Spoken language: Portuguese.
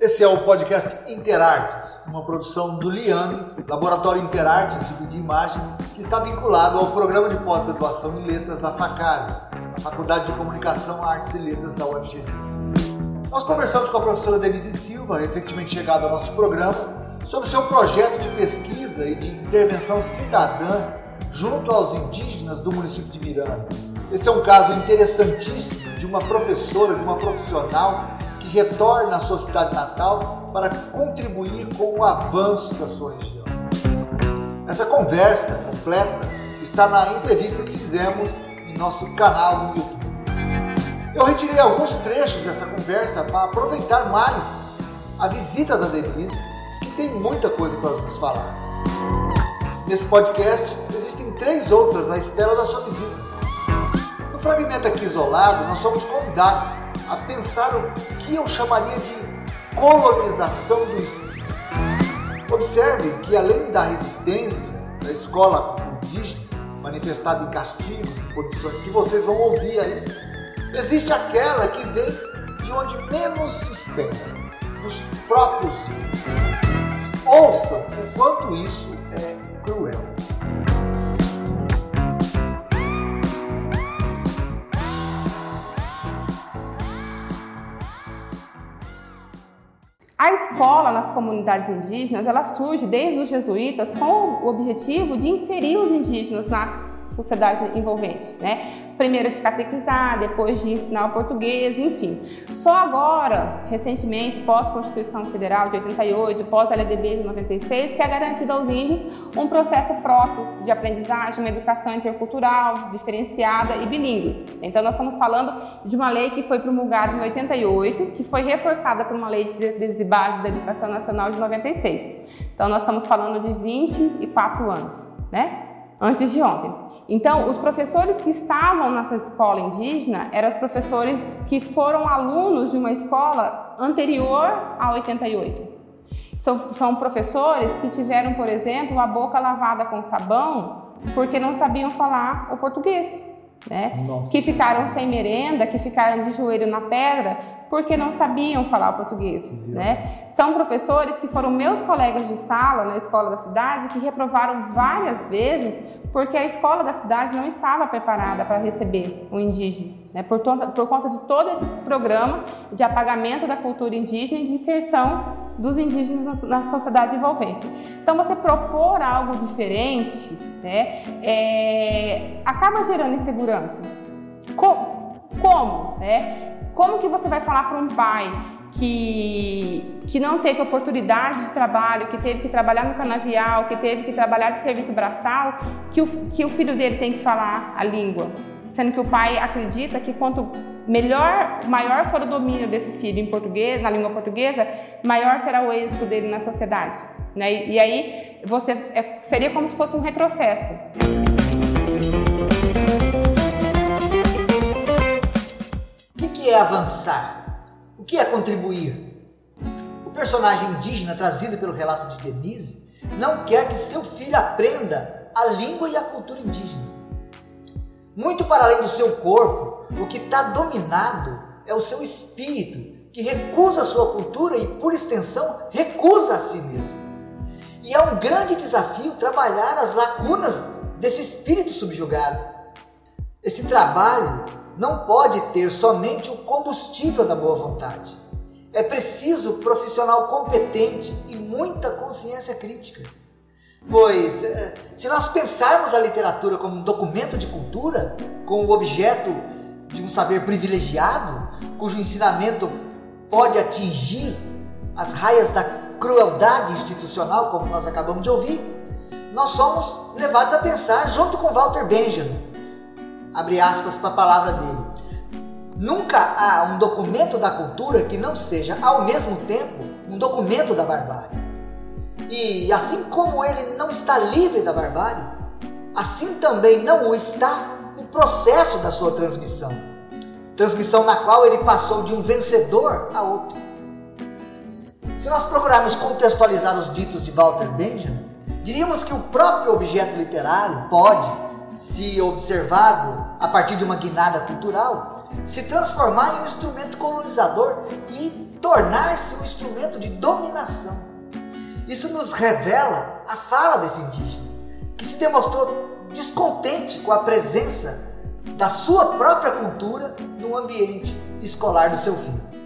Esse é o podcast Interartes, uma produção do LIAME, Laboratório Interartes de Vídeo e Imagem, que está vinculado ao programa de pós-graduação em letras da FACARE, a Faculdade de Comunicação, Artes e Letras da UFGD. Nós conversamos com a professora Denise Silva, recentemente chegada ao nosso programa, sobre seu projeto de pesquisa e de intervenção cidadã junto aos indígenas do município de Miranda. Esse é um caso interessantíssimo de uma professora, de uma profissional que retorna à sua cidade natal para contribuir com o avanço da sua região. Essa conversa completa está na entrevista que fizemos em nosso canal no YouTube. Eu retirei alguns trechos dessa conversa para aproveitar mais a visita da Denise, que tem muita coisa para nos falar. Nesse podcast existem três outras à espera da sua visita. No fragmento aqui isolado, nós somos convidados a pensar o que eu chamaria de colonização do espírito. Observe que além da resistência da escola indígena, manifestada em castigos e condições que vocês vão ouvir aí, existe aquela que vem de onde menos se espera, dos próprios índios. Ouçam o quanto isso é A escola nas comunidades indígenas, ela surge desde os jesuítas com o objetivo de inserir os indígenas na sociedade envolvente, né? Primeiro de catequizar, depois de ensinar o português, enfim. Só agora, recentemente, pós-Constituição Federal de 88, pós-LDB de 96, que é garantido aos índios um processo próprio de aprendizagem, uma educação intercultural, diferenciada e bilíngue. Então, nós estamos falando de uma lei que foi promulgada em 88, que foi reforçada por uma lei de diretrizes e bases da educação nacional de 96. Então, nós estamos falando de 24 anos, né? Antes de ontem. Então, os professores que estavam nessa escola indígena eram os professores que foram alunos de uma escola anterior a 88. São, são professores que tiveram, por exemplo, a boca lavada com sabão porque não sabiam falar o português. Né? Que ficaram sem merenda, que ficaram de joelho na pedra porque não sabiam falar português, né? São professores que foram meus colegas de sala na escola da cidade que reprovaram várias vezes porque a escola da cidade não estava preparada para receber o indígena, né? por, por conta de todo esse programa de apagamento da cultura indígena e de inserção dos indígenas na sociedade envolvente. Então, você propor algo diferente né, é, acaba gerando insegurança. como? Né? Como que você vai falar para um pai que, que não teve oportunidade de trabalho, que teve que trabalhar no canavial, que teve que trabalhar de serviço braçal, que o, que o filho dele tem que falar a língua? Sendo que o pai acredita que quanto melhor, maior for o domínio desse filho em português, na língua portuguesa, maior será o êxito dele na sociedade. Né? E, aí você é, seria como se fosse um retrocesso. Que é avançar? O que é contribuir? O personagem indígena trazido pelo relato de Denise não quer que seu filho aprenda a língua e a cultura indígena. Muito para além do seu corpo, o que está dominado é o seu espírito, que recusa a sua cultura e, por extensão, recusa a si mesmo. E é um grande desafio trabalhar as lacunas desse espírito subjugado. Esse trabalho não pode ter somente o combustível da boa vontade. É preciso profissional competente e muita consciência crítica. Pois, eh, se nós pensarmos a literatura como um documento de cultura, com o objeto de um saber privilegiado, cujo ensinamento pode atingir as raias da crueldade institucional, como nós acabamos de ouvir, nós somos levados a pensar, junto com Walter Benjamin, abre aspas para a palavra dele. Nunca há um documento da cultura que não seja, ao mesmo tempo, um documento da barbárie. E assim como ele não está livre da barbárie, assim também não o está o processo da sua transmissão. Transmissão na qual ele passou de um vencedor a outro. Se nós procurarmos contextualizar os ditos de Walter Benjamin, diríamos que o próprio objeto literário pode, se observado a partir de uma guinada cultural, se transformar em um instrumento colonizador e tornar-se um instrumento de dominação. Isso nos revela a fala desse indígena, que se demonstrou descontente com a presença da sua própria cultura no ambiente escolar do seu filho.